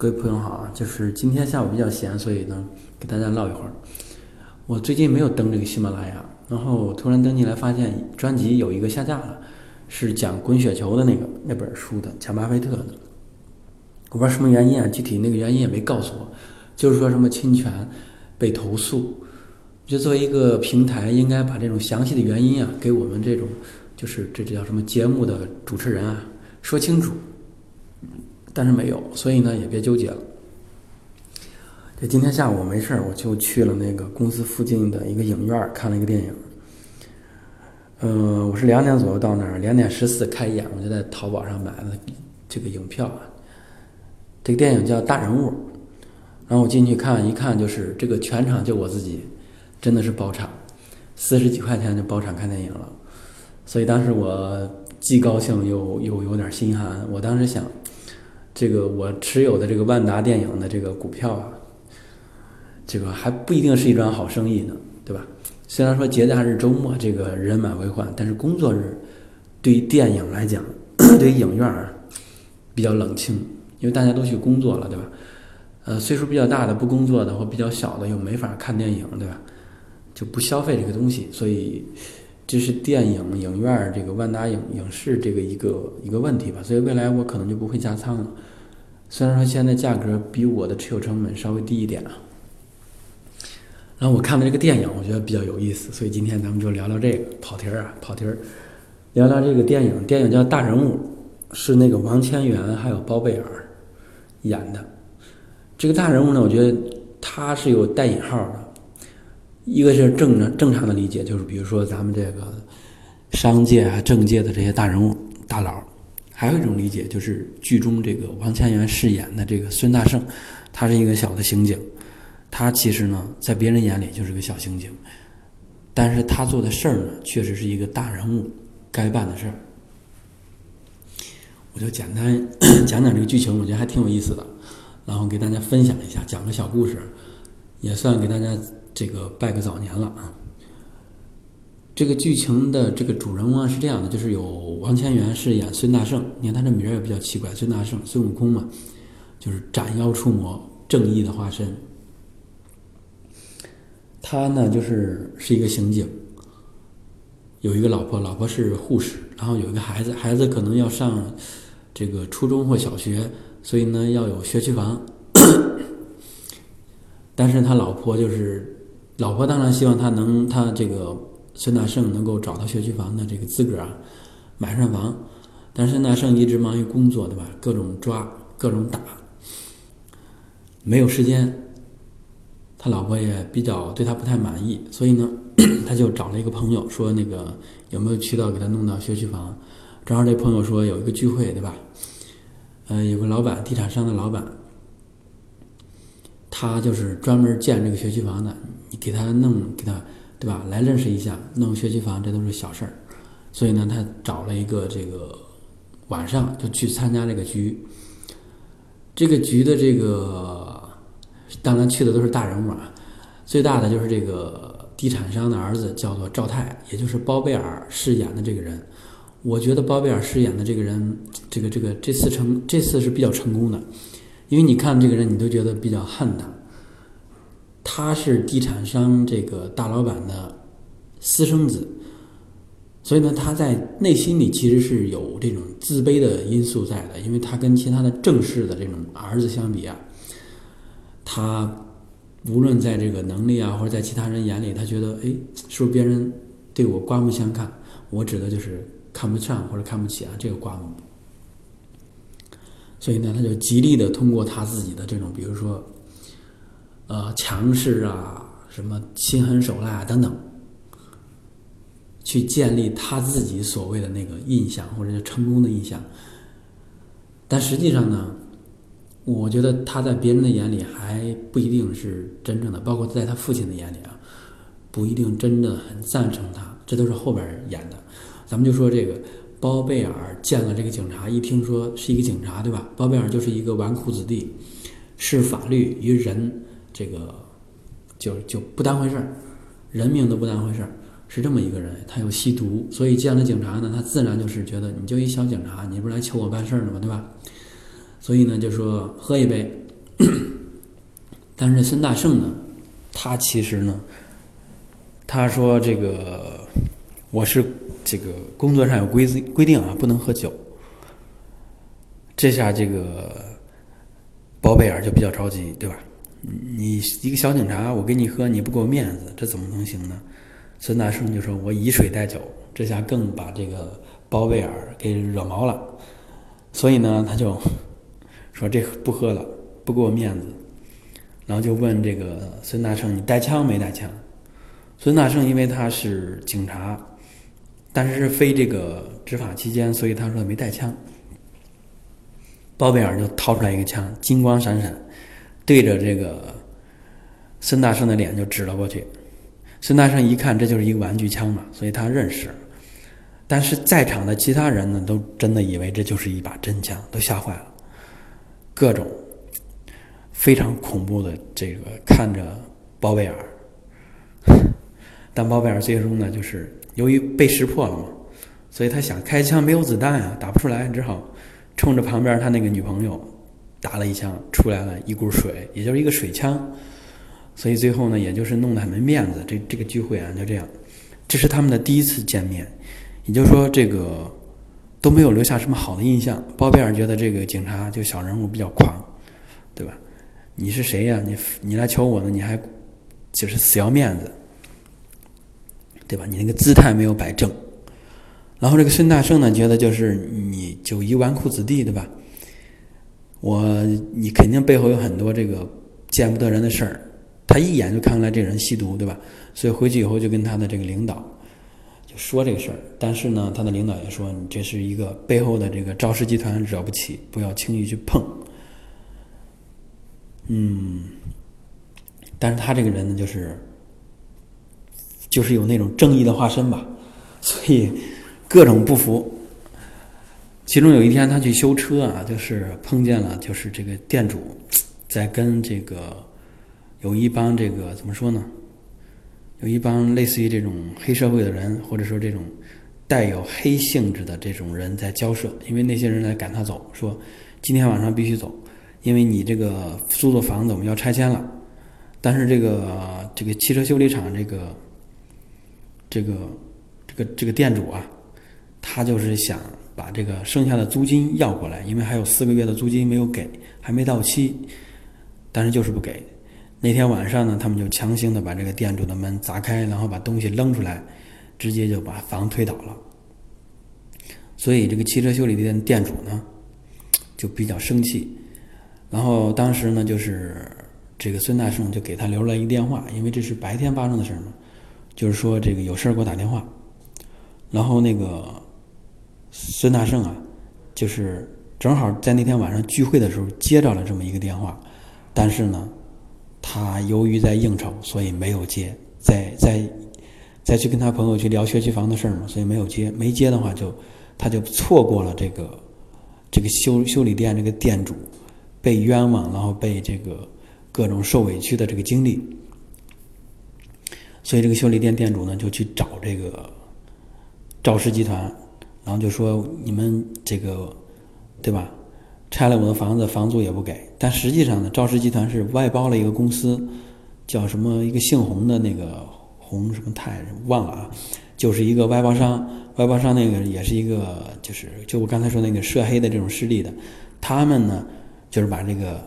各位朋友好啊，就是今天下午比较闲，所以呢，给大家唠一会儿。我最近没有登这个喜马拉雅，然后突然登进来发现专辑有一个下架了，是讲滚雪球的那个那本书的，讲巴菲特的。我不知道什么原因啊，具体那个原因也没告诉我，就是说什么侵权被投诉。就作为一个平台，应该把这种详细的原因啊，给我们这种就是这这叫什么节目的主持人啊说清楚。但是没有，所以呢也别纠结了。这今天下午没事儿，我就去了那个公司附近的一个影院看了一个电影。嗯，我是两点左右到那儿，两点十四开演，我就在淘宝上买了这个影票。这个电影叫《大人物》，然后我进去看一看，就是这个全场就我自己，真的是包场，四十几块钱就包场看电影了。所以当时我既高兴又又有点心寒，我当时想。这个我持有的这个万达电影的这个股票啊，这个还不一定是一桩好生意呢，对吧？虽然说节假日周末这个人满为患，但是工作日对于电影来讲，对于影院啊比较冷清，因为大家都去工作了，对吧？呃，岁数比较大的不工作的或比较小的又没法看电影，对吧？就不消费这个东西，所以。这是电影影院这个万达影影视这个一个一个问题吧，所以未来我可能就不会加仓了。虽然说现在价格比我的持有成本稍微低一点啊。然后我看的这个电影，我觉得比较有意思，所以今天咱们就聊聊这个跑题儿啊，跑题儿，聊聊这个电影。电影叫《大人物》，是那个王千源还有包贝尔演的。这个大人物呢，我觉得他是有带引号的。一个是正常正常的理解，就是比如说咱们这个商界啊、政界的这些大人物、大佬；还有一种理解，就是剧中这个王千源饰演的这个孙大圣，他是一个小的刑警，他其实呢，在别人眼里就是个小刑警，但是他做的事儿呢，确实是一个大人物该办的事儿。我就简单 讲讲这个剧情，我觉得还挺有意思的，然后给大家分享一下，讲个小故事，也算给大家。这个拜个早年了啊！这个剧情的这个主人公是这样的，就是有王千源饰演孙大圣，你看他这名儿也比较奇怪，孙大圣，孙悟空嘛，就是斩妖除魔、正义的化身。他呢，就是是一个刑警，有一个老婆，老婆是护士，然后有一个孩子，孩子可能要上这个初中或小学，所以呢要有学区房，但是他老婆就是。老婆当然希望他能，他这个孙大圣能够找到学区房的这个资格啊，买上房。但是孙大圣一直忙于工作，对吧？各种抓，各种打，没有时间。他老婆也比较对他不太满意，所以呢，他就找了一个朋友，说那个有没有渠道给他弄到学区房？正好这朋友说有一个聚会，对吧？呃，有个老板，地产商的老板。他就是专门建这个学区房的，你给他弄，给他，对吧？来认识一下，弄学区房这都是小事儿。所以呢，他找了一个这个晚上就去参加这个局。这个局的这个当然去的都是大人物啊，最大的就是这个地产商的儿子，叫做赵泰，也就是包贝尔饰演的这个人。我觉得包贝尔饰演的这个人，这个这个这次成这次是比较成功的。因为你看这个人，你都觉得比较恨他。他是地产商这个大老板的私生子，所以呢，他在内心里其实是有这种自卑的因素在的。因为他跟其他的正式的这种儿子相比啊，他无论在这个能力啊，或者在其他人眼里，他觉得，哎，是不是别人对我刮目相看？我指的就是看不上或者看不起啊，这个刮目。所以呢，他就极力的通过他自己的这种，比如说，呃，强势啊，什么心狠手辣啊等等，去建立他自己所谓的那个印象或者是成功的印象。但实际上呢，我觉得他在别人的眼里还不一定是真正的，包括在他父亲的眼里啊，不一定真的很赞成他。这都是后边演的。咱们就说这个。包贝尔见了这个警察，一听说是一个警察，对吧？包贝尔就是一个纨绔子弟，视法律与人，这个就就不当回事儿，人命都不当回事儿，是这么一个人。他又吸毒，所以见了警察呢，他自然就是觉得你就一小警察，你不是来求我办事儿的吗？对吧？所以呢，就说喝一杯，但是孙大圣呢，他其实呢，他说这个我是这个工作上有规规定啊，不能喝酒。这下这个包贝尔就比较着急，对吧？你一个小警察，我给你喝，你不给我面子，这怎么能行呢？孙大圣就说：“我以水代酒。”这下更把这个包贝尔给惹毛了，所以呢，他就说：“这不喝了，不给我面子。”然后就问这个孙大圣：“你带枪没带枪？”孙大圣因为他是警察，但是是非这个执法期间，所以他说没带枪。包贝尔就掏出来一个枪，金光闪闪，对着这个孙大圣的脸就指了过去。孙大圣一看，这就是一个玩具枪嘛，所以他认识。但是在场的其他人呢，都真的以为这就是一把真枪，都吓坏了，各种。非常恐怖的这个看着包贝尔，但包贝尔最终呢，就是由于被识破了嘛，所以他想开枪没有子弹啊，打不出来，只好冲着旁边他那个女朋友打了一枪，出来了一股水，也就是一个水枪，所以最后呢，也就是弄得很没面子。这这个聚会啊，就这样，这是他们的第一次见面，也就是说这个都没有留下什么好的印象。包贝尔觉得这个警察就小人物比较狂，对吧？你是谁呀？你你来求我呢？你还就是死要面子，对吧？你那个姿态没有摆正。然后这个孙大圣呢，觉得就是你就一纨绔子弟，对吧？我你肯定背后有很多这个见不得人的事儿。他一眼就看出来这人吸毒，对吧？所以回去以后就跟他的这个领导就说这个事儿。但是呢，他的领导也说，你这是一个背后的这个赵氏集团惹不起，不要轻易去碰。嗯，但是他这个人呢，就是就是有那种正义的化身吧，所以各种不服。其中有一天，他去修车啊，就是碰见了，就是这个店主在跟这个有一帮这个怎么说呢？有一帮类似于这种黑社会的人，或者说这种带有黑性质的这种人在交涉，因为那些人来赶他走，说今天晚上必须走。因为你这个租的房子我们要拆迁了，但是这个这个汽车修理厂这个这个这个这个店主啊，他就是想把这个剩下的租金要过来，因为还有四个月的租金没有给，还没到期，但是就是不给。那天晚上呢，他们就强行的把这个店主的门砸开，然后把东西扔出来，直接就把房推倒了。所以这个汽车修理店店主呢，就比较生气。然后当时呢，就是这个孙大圣就给他留了一个电话，因为这是白天发生的事儿嘛，就是说这个有事儿给我打电话。然后那个孙大圣啊，就是正好在那天晚上聚会的时候接到了这么一个电话，但是呢，他由于在应酬，所以没有接，在在再去跟他朋友去聊学区房的事儿嘛，所以没有接。没接的话，就他就错过了这个这个修修理店这个店主。被冤枉，然后被这个各种受委屈的这个经历，所以这个修理店店主呢就去找这个赵氏集团，然后就说你们这个对吧，拆了我的房子，房租也不给。但实际上呢，赵氏集团是外包了一个公司，叫什么一个姓洪的那个洪什么泰忘了啊，就是一个外包商，外包商那个也是一个就是就我刚才说那个涉黑的这种势力的，他们呢。就是把这个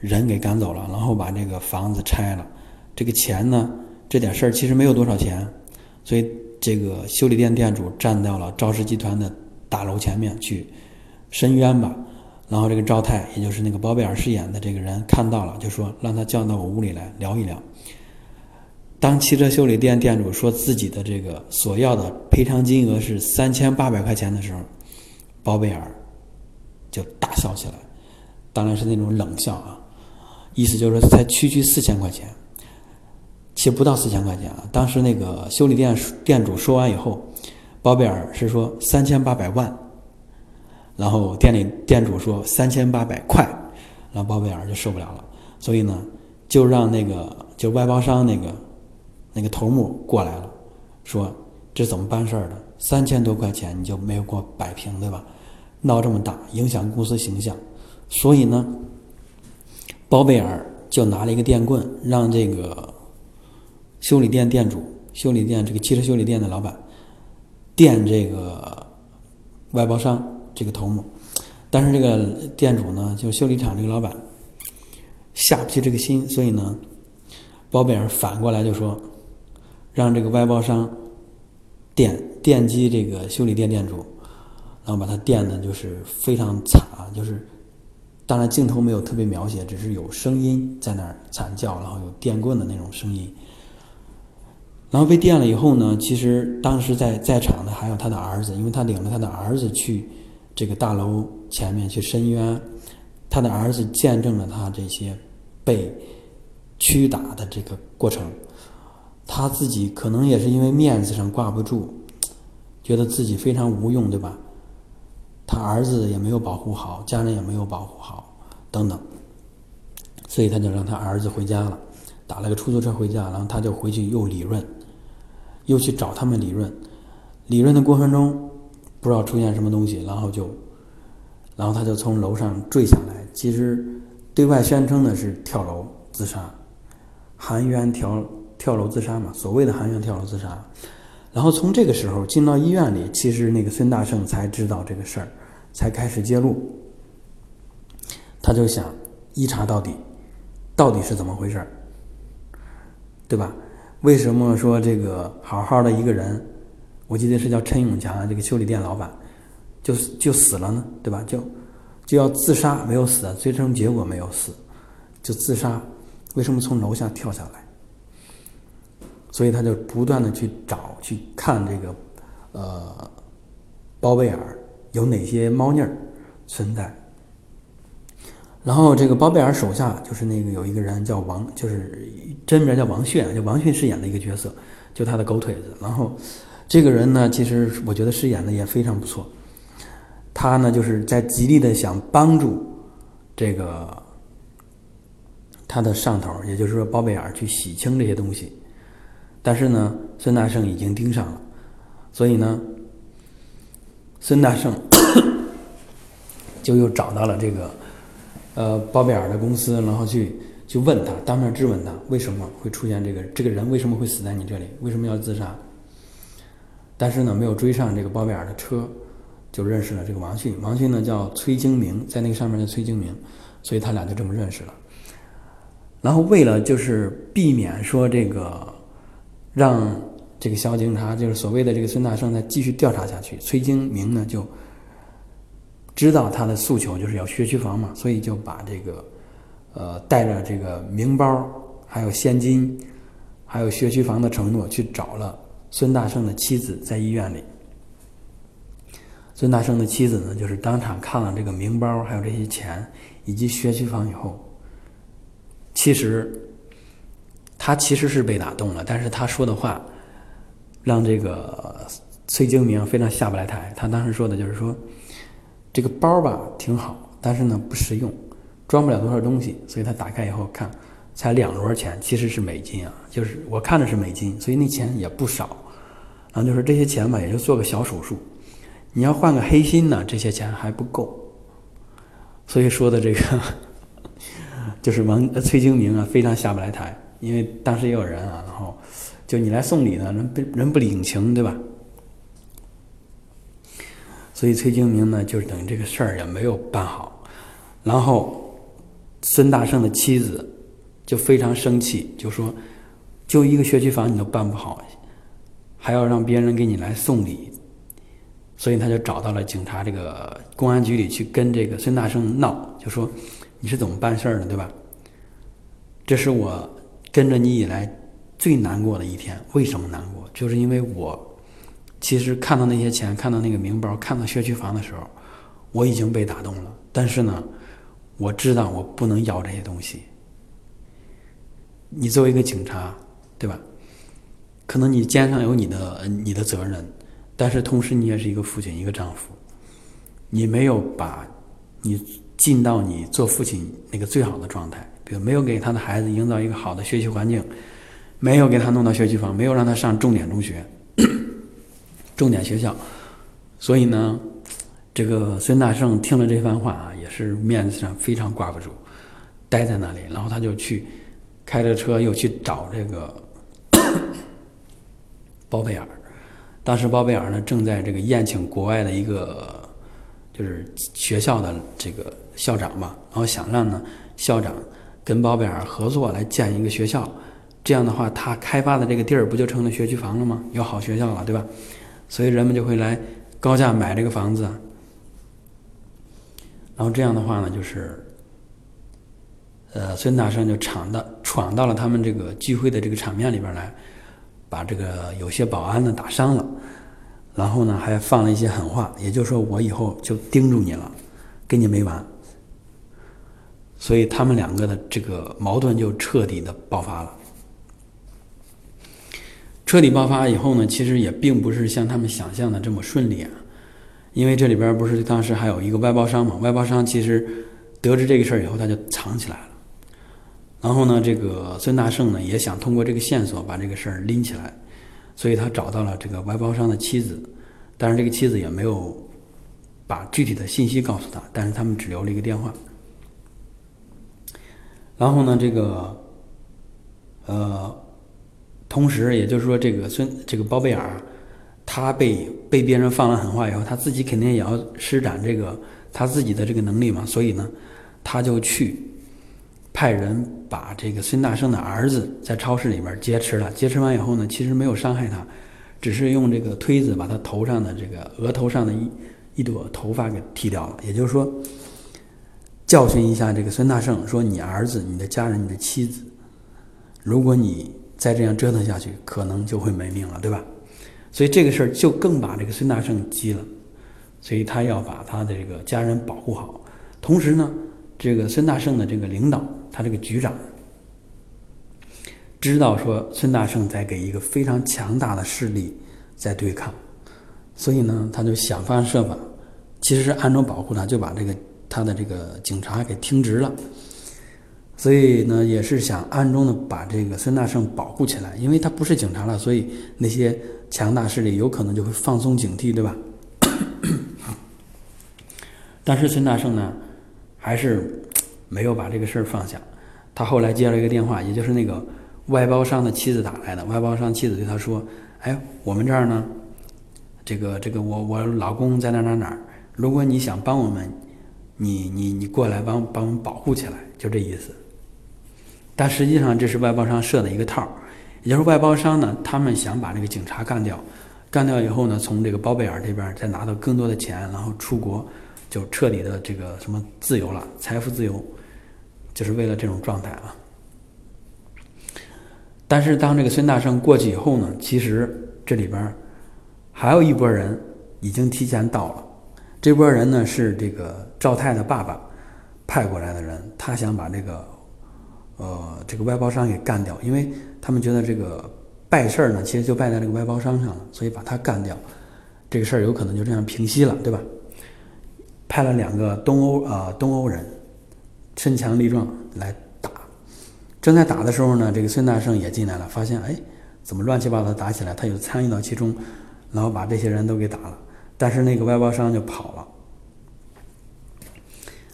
人给赶走了，然后把这个房子拆了。这个钱呢，这点事儿其实没有多少钱，所以这个修理店店主站到了赵氏集团的大楼前面去申冤吧。然后这个赵太，也就是那个包贝尔饰演的这个人看到了，就说让他叫到我屋里来聊一聊。当汽车修理店店主说自己的这个所要的赔偿金额是三千八百块钱的时候，包贝尔就大笑起来。当然是那种冷笑啊，意思就是说才区区四千块钱，其实不到四千块钱啊。当时那个修理店店主说完以后，包贝尔是说三千八百万，然后店里店主说三千八百块，然后包贝尔就受不了了，所以呢，就让那个就外包商那个那个头目过来了，说这怎么办事儿的？三千多块钱你就没有给我摆平对吧？闹这么大，影响公司形象。所以呢，包贝尔就拿了一个电棍，让这个修理店店主、修理店这个汽车修理店的老板电这个外包商这个头目。但是这个店主呢，就修理厂这个老板下不去这个心，所以呢，包贝尔反过来就说，让这个外包商电电击这个修理店店主，然后把他电的就是非常惨啊，就是当然镜头没有特别描写，只是有声音在那儿惨叫，然后有电棍的那种声音。然后被电了以后呢，其实当时在在场的还有他的儿子，因为他领着他的儿子去。这个大楼前面去申冤，他的儿子见证了他这些被屈打的这个过程，他自己可能也是因为面子上挂不住，觉得自己非常无用，对吧？他儿子也没有保护好，家人也没有保护好，等等，所以他就让他儿子回家了，打了个出租车回家，然后他就回去又理论，又去找他们理论，理论的过程中。不知道出现什么东西，然后就，然后他就从楼上坠下来。其实对外宣称的是跳楼自杀，含冤跳跳楼自杀嘛，所谓的含冤跳楼自杀。然后从这个时候进到医院里，其实那个孙大圣才知道这个事儿，才开始揭露。他就想一查到底，到底是怎么回事儿，对吧？为什么说这个好好的一个人？我记得是叫陈永强，这个修理店老板，就就死了呢，对吧？就就要自杀，没有死，最终结果没有死，就自杀。为什么从楼下跳下来？所以他就不断的去找、去看这个呃包贝尔有哪些猫腻儿存在。然后这个包贝尔手下就是那个有一个人叫王，就是真名叫王迅，就王迅饰演的一个角色，就他的狗腿子。然后。这个人呢，其实我觉得饰演的也非常不错。他呢，就是在极力的想帮助这个他的上头，也就是说包贝尔去洗清这些东西。但是呢，孙大圣已经盯上了，所以呢，孙大圣就又找到了这个呃包贝尔的公司，然后去去问他，当面质问他为什么会出现这个这个人为什么会死在你这里，为什么要自杀？但是呢，没有追上这个包贝尔的车，就认识了这个王迅。王迅呢叫崔京明，在那个上面叫崔京明，所以他俩就这么认识了。然后为了就是避免说这个让这个小警察，就是所谓的这个孙大圣再继续调查下去，崔京明呢就知道他的诉求就是要学区房嘛，所以就把这个呃带着这个名包，还有现金，还有学区房的承诺去找了。孙大圣的妻子在医院里。孙大圣的妻子呢，就是当场看了这个名包，还有这些钱以及学区房以后，其实他其实是被打动了，但是他说的话让这个崔京明非常下不来台。他当时说的就是说，这个包吧挺好，但是呢不实用，装不了多少东西，所以他打开以后看，才两摞钱，其实是美金啊，就是我看的是美金，所以那钱也不少。然后就是这些钱吧，也就做个小手术。你要换个黑心呢，这些钱还不够。所以说的这个，就是王崔京明啊，非常下不来台。因为当时也有人啊，然后就你来送礼呢，人不人不领情，对吧？所以崔京明呢，就是等于这个事儿也没有办好。然后孙大圣的妻子就非常生气，就说：“就一个学区房你都办不好。”还要让别人给你来送礼，所以他就找到了警察这个公安局里去跟这个孙大圣闹，就说你是怎么办事儿的，对吧？这是我跟着你以来最难过的一天。为什么难过？就是因为我其实看到那些钱，看到那个名包，看到学区房的时候，我已经被打动了。但是呢，我知道我不能要这些东西。你作为一个警察，对吧？可能你肩上有你的你的责任，但是同时你也是一个父亲，一个丈夫，你没有把你尽到你做父亲那个最好的状态，比如没有给他的孩子营造一个好的学习环境，没有给他弄到学区房，没有让他上重点中学、重点学校，所以呢，这个孙大圣听了这番话啊，也是面子上非常挂不住，待在那里，然后他就去开着车又去找这个 包贝尔。当时包贝尔呢正在这个宴请国外的一个就是学校的这个校长嘛，然后想让呢校长跟包贝尔合作来建一个学校，这样的话他开发的这个地儿不就成了学区房了吗？有好学校了，对吧？所以人们就会来高价买这个房子，然后这样的话呢，就是呃孙大圣就闯到闯到了他们这个聚会的这个场面里边来。把这个有些保安呢打伤了，然后呢还放了一些狠话，也就是说我以后就盯住你了，跟你没完。所以他们两个的这个矛盾就彻底的爆发了。彻底爆发以后呢，其实也并不是像他们想象的这么顺利啊，因为这里边不是当时还有一个外包商嘛，外包商其实得知这个事儿以后，他就藏起来了。然后呢，这个孙大圣呢也想通过这个线索把这个事儿拎起来，所以他找到了这个外包商的妻子，但是这个妻子也没有把具体的信息告诉他，但是他们只留了一个电话。然后呢，这个呃，同时也就是说，这个孙这个包贝尔，他被被别人放了狠话以后，他自己肯定也要施展这个他自己的这个能力嘛，所以呢，他就去。派人把这个孙大圣的儿子在超市里边劫持了，劫持完以后呢，其实没有伤害他，只是用这个推子把他头上的这个额头上的一一朵头发给剃掉了。也就是说，教训一下这个孙大圣，说你儿子、你的家人、你的妻子，如果你再这样折腾下去，可能就会没命了，对吧？所以这个事儿就更把这个孙大圣急了，所以他要把他的这个家人保护好，同时呢，这个孙大圣的这个领导。他这个局长知道说孙大圣在给一个非常强大的势力在对抗，所以呢，他就想方设法，其实是暗中保护他，就把这个他的这个警察给听职了。所以呢，也是想暗中的把这个孙大圣保护起来，因为他不是警察了，所以那些强大势力有可能就会放松警惕，对吧？但是孙大圣呢，还是。没有把这个事儿放下，他后来接了一个电话，也就是那个外包商的妻子打来的。外包商妻子对他说：“哎，我们这儿呢，这个这个我我老公在哪哪哪儿，如果你想帮我们，你你你过来帮帮我们保护起来，就这意思。”但实际上这是外包商设的一个套儿，也就是外包商呢，他们想把这个警察干掉，干掉以后呢，从这个包贝尔这边再拿到更多的钱，然后出国，就彻底的这个什么自由了，财富自由。就是为了这种状态啊！但是当这个孙大圣过去以后呢，其实这里边还有一拨人已经提前到了。这波人呢是这个赵太的爸爸派过来的人，他想把这个呃这个外包商给干掉，因为他们觉得这个败事儿呢，其实就败在这个外包商上了，所以把他干掉，这个事儿有可能就这样平息了，对吧？派了两个东欧啊东欧人。身强力壮来打，正在打的时候呢，这个孙大圣也进来了，发现哎，怎么乱七八糟打起来？他又参与到其中，然后把这些人都给打了。但是那个外包商就跑了，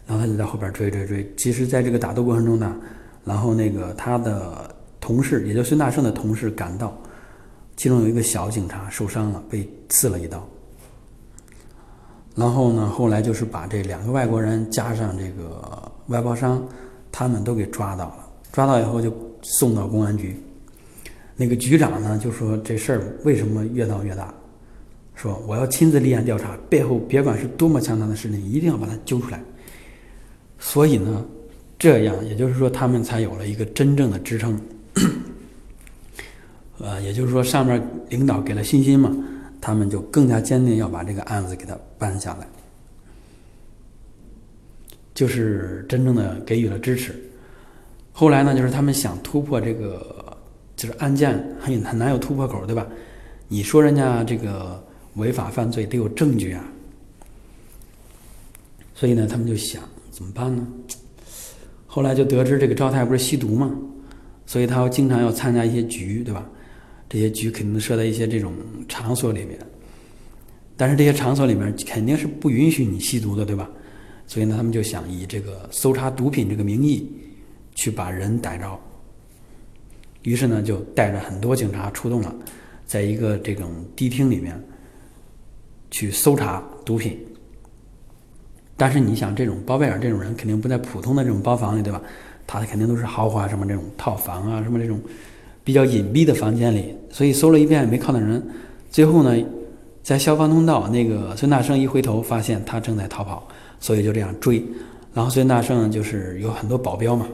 然后他就在后边追追追。其实，在这个打斗过程中呢，然后那个他的同事，也就孙大圣的同事赶到，其中有一个小警察受伤了，被刺了一刀。然后呢，后来就是把这两个外国人加上这个。外包商，他们都给抓到了，抓到以后就送到公安局。那个局长呢就说这事儿为什么越闹越大？说我要亲自立案调查，背后别管是多么强大的势力，一定要把他揪出来。所以呢，这样也就是说他们才有了一个真正的支撑。呃，也就是说上面领导给了信心嘛，他们就更加坚定要把这个案子给他办下来。就是真正的给予了支持。后来呢，就是他们想突破这个，就是案件很很难有突破口，对吧？你说人家这个违法犯罪得有证据啊。所以呢，他们就想怎么办呢？后来就得知这个赵太不是吸毒嘛，所以他经常要参加一些局，对吧？这些局肯定设在一些这种场所里面，但是这些场所里面肯定是不允许你吸毒的，对吧？所以呢，他们就想以这个搜查毒品这个名义，去把人逮着。于是呢，就带着很多警察出动了，在一个这种迪厅里面去搜查毒品。但是你想，这种包贝尔这种人肯定不在普通的这种包房里，对吧？他肯定都是豪华什么这种套房啊，什么这种比较隐蔽的房间里。所以搜了一遍没看到人，最后呢，在消防通道，那个孙大圣一回头发现他正在逃跑，所以就这样追。然后孙大圣就是有很多保镖嘛。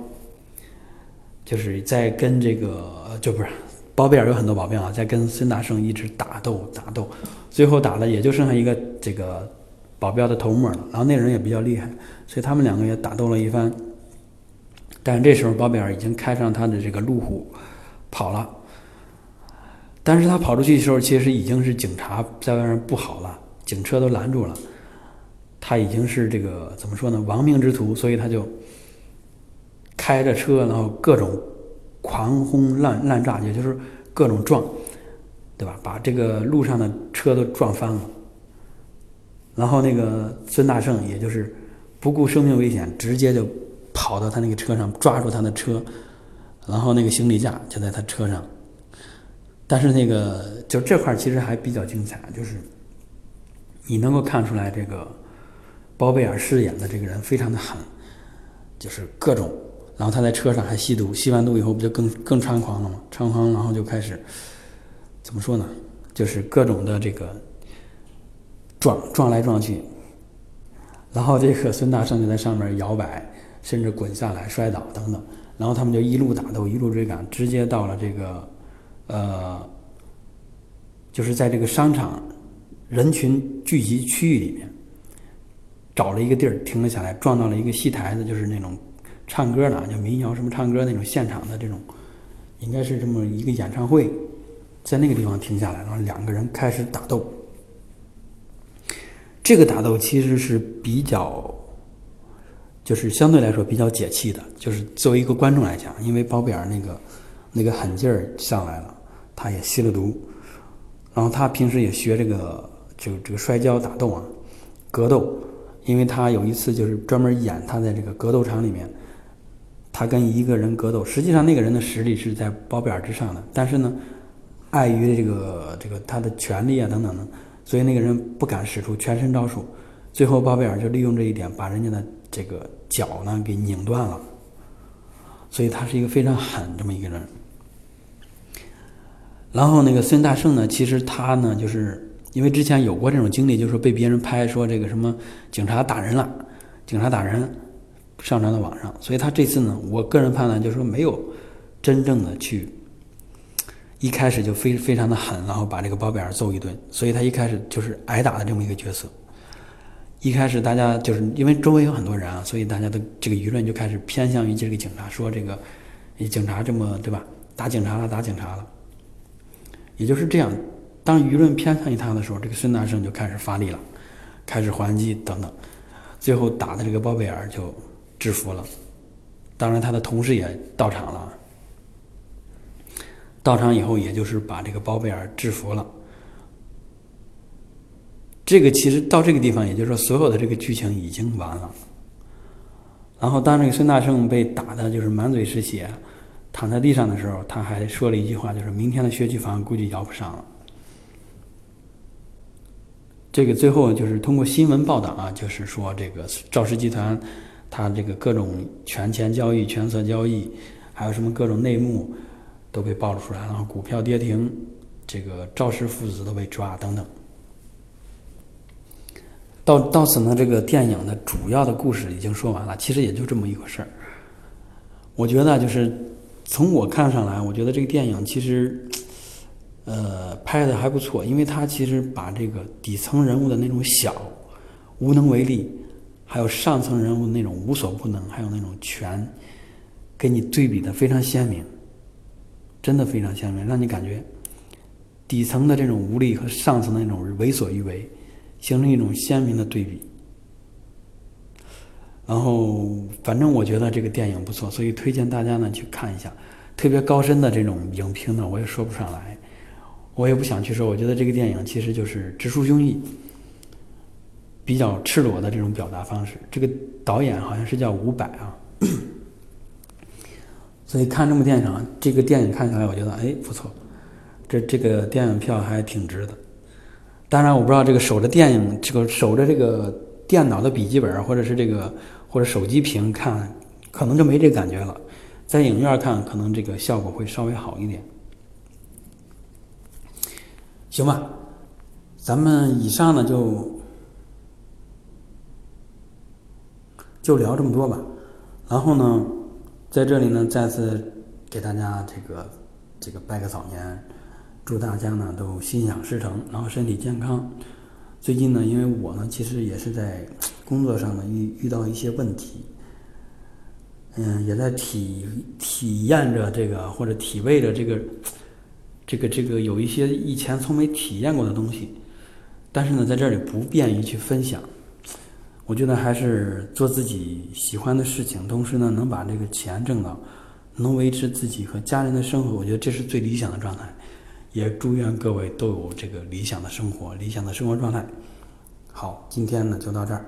就是在跟这个就不是包贝尔有很多保镖啊，在跟孙大圣一直打斗打斗，最后打了也就剩下一个这个保镖的头目了。然后那人也比较厉害，所以他们两个也打斗了一番。但是这时候包贝尔已经开上他的这个路虎跑了，但是他跑出去的时候，其实已经是警察在外面布好了，警车都拦住了，他已经是这个怎么说呢，亡命之徒，所以他就。开着车，然后各种狂轰滥滥炸，也就是各种撞，对吧？把这个路上的车都撞翻了。然后那个孙大圣，也就是不顾生命危险，直接就跑到他那个车上，抓住他的车，然后那个行李架就在他车上。但是那个就这块其实还比较精彩，就是你能够看出来，这个包贝尔饰演的这个人非常的狠，就是各种。然后他在车上还吸毒，吸完毒以后不就更更猖狂了吗？猖狂，然后就开始怎么说呢？就是各种的这个撞撞来撞去，然后这个孙大圣就在上面摇摆，甚至滚下来摔倒等等。然后他们就一路打斗，一路追赶，直接到了这个呃，就是在这个商场人群聚集区域里面，找了一个地儿停了下来，撞到了一个戏台子，就是那种。唱歌的，就民谣什么唱歌那种现场的这种，应该是这么一个演唱会，在那个地方停下来，然后两个人开始打斗。这个打斗其实是比较，就是相对来说比较解气的，就是作为一个观众来讲，因为包贝尔那个那个狠劲儿上来了，他也吸了毒，然后他平时也学这个就这个摔跤打斗啊，格斗，因为他有一次就是专门演他在这个格斗场里面。他跟一个人格斗，实际上那个人的实力是在包贝尔之上的，但是呢，碍于这个这个他的权力啊等等的，所以那个人不敢使出全身招数。最后包贝尔就利用这一点，把人家的这个脚呢给拧断了。所以他是一个非常狠这么一个人。然后那个孙大圣呢，其实他呢，就是因为之前有过这种经历，就是被别人拍说这个什么警察打人了，警察打人。上传到网上，所以他这次呢，我个人判断就是说没有真正的去一开始就非非常的狠，然后把这个包贝尔揍一顿，所以他一开始就是挨打的这么一个角色。一开始大家就是因为周围有很多人啊，所以大家的这个舆论就开始偏向于这个警察，说这个警察这么对吧？打警察了，打警察了。也就是这样，当舆论偏向于他的时候，这个孙大圣就开始发力了，开始还击等等，最后打的这个包贝尔就。制服了，当然他的同事也到场了。到场以后，也就是把这个包贝尔制服了。这个其实到这个地方，也就是说，所有的这个剧情已经完了。然后，当这个孙大圣被打的就是满嘴是血，躺在地上的时候，他还说了一句话，就是“明天的学区房估计摇不上了”。这个最后就是通过新闻报道啊，就是说这个赵氏集团。他这个各种权钱交易、权色交易，还有什么各种内幕，都被暴露出来，然后股票跌停，这个赵氏父子都被抓等等。到到此呢，这个电影的主要的故事已经说完了，其实也就这么一回事儿。我觉得就是从我看上来，我觉得这个电影其实，呃，拍的还不错，因为他其实把这个底层人物的那种小、无能为力。还有上层人物那种无所不能，还有那种权，给你对比的非常鲜明，真的非常鲜明，让你感觉底层的这种无力和上层的那种为所欲为，形成一种鲜明的对比。然后，反正我觉得这个电影不错，所以推荐大家呢去看一下。特别高深的这种影评呢，我也说不上来，我也不想去说。我觉得这个电影其实就是直抒胸臆。比较赤裸的这种表达方式，这个导演好像是叫伍佰啊。所以看这部电影，这个电影看起来，我觉得哎不错，这这个电影票还挺值的。当然，我不知道这个守着电影，这个守着这个电脑的笔记本或者是这个或者手机屏看，可能就没这感觉了。在影院看，可能这个效果会稍微好一点。行吧，咱们以上呢就就聊这么多吧。然后呢，在这里呢再次给大家这个这个拜个早年。祝大家呢都心想事成，然后身体健康。最近呢，因为我呢其实也是在工作上呢遇遇到一些问题，嗯，也在体体验着这个或者体味着这个这个这个有一些以前从没体验过的东西，但是呢在这里不便于去分享。我觉得还是做自己喜欢的事情，同时呢能把这个钱挣到，能维持自己和家人的生活，我觉得这是最理想的状态。也祝愿各位都有这个理想的生活，理想的生活状态。好，今天呢就到这儿。